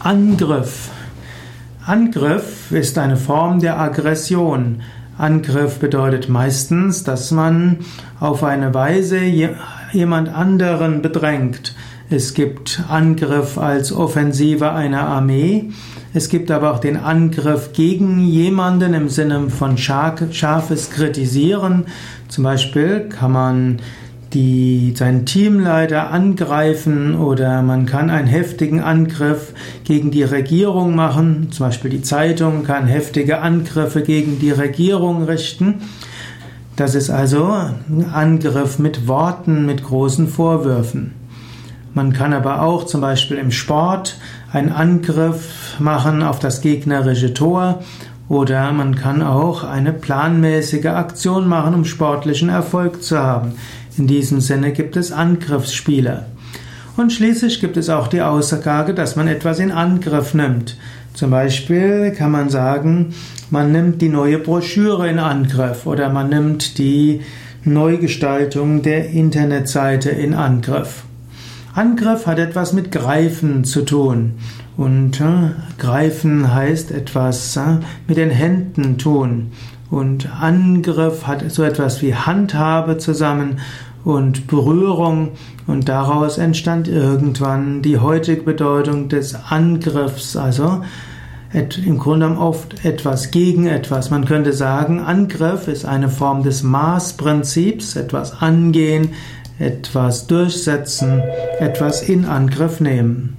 Angriff. Angriff ist eine Form der Aggression. Angriff bedeutet meistens, dass man auf eine Weise jemand anderen bedrängt. Es gibt Angriff als Offensive einer Armee. Es gibt aber auch den Angriff gegen jemanden im Sinne von scharfes Kritisieren. Zum Beispiel kann man die, seinen Teamleiter angreifen oder man kann einen heftigen Angriff gegen die Regierung machen. Zum Beispiel die Zeitung kann heftige Angriffe gegen die Regierung richten. Das ist also ein Angriff mit Worten, mit großen Vorwürfen. Man kann aber auch zum Beispiel im Sport einen Angriff machen auf das gegnerische Tor oder man kann auch eine planmäßige Aktion machen, um sportlichen Erfolg zu haben. In diesem Sinne gibt es Angriffsspieler. Und schließlich gibt es auch die Aussage, dass man etwas in Angriff nimmt. Zum Beispiel kann man sagen, man nimmt die neue Broschüre in Angriff oder man nimmt die Neugestaltung der Internetseite in Angriff. Angriff hat etwas mit Greifen zu tun. Und äh, Greifen heißt etwas äh, mit den Händen tun. Und Angriff hat so etwas wie Handhabe zusammen und Berührung und daraus entstand irgendwann die heutige Bedeutung des Angriffs, also im Grunde genommen oft etwas gegen etwas. Man könnte sagen, Angriff ist eine Form des Maßprinzips, etwas angehen, etwas durchsetzen, etwas in Angriff nehmen.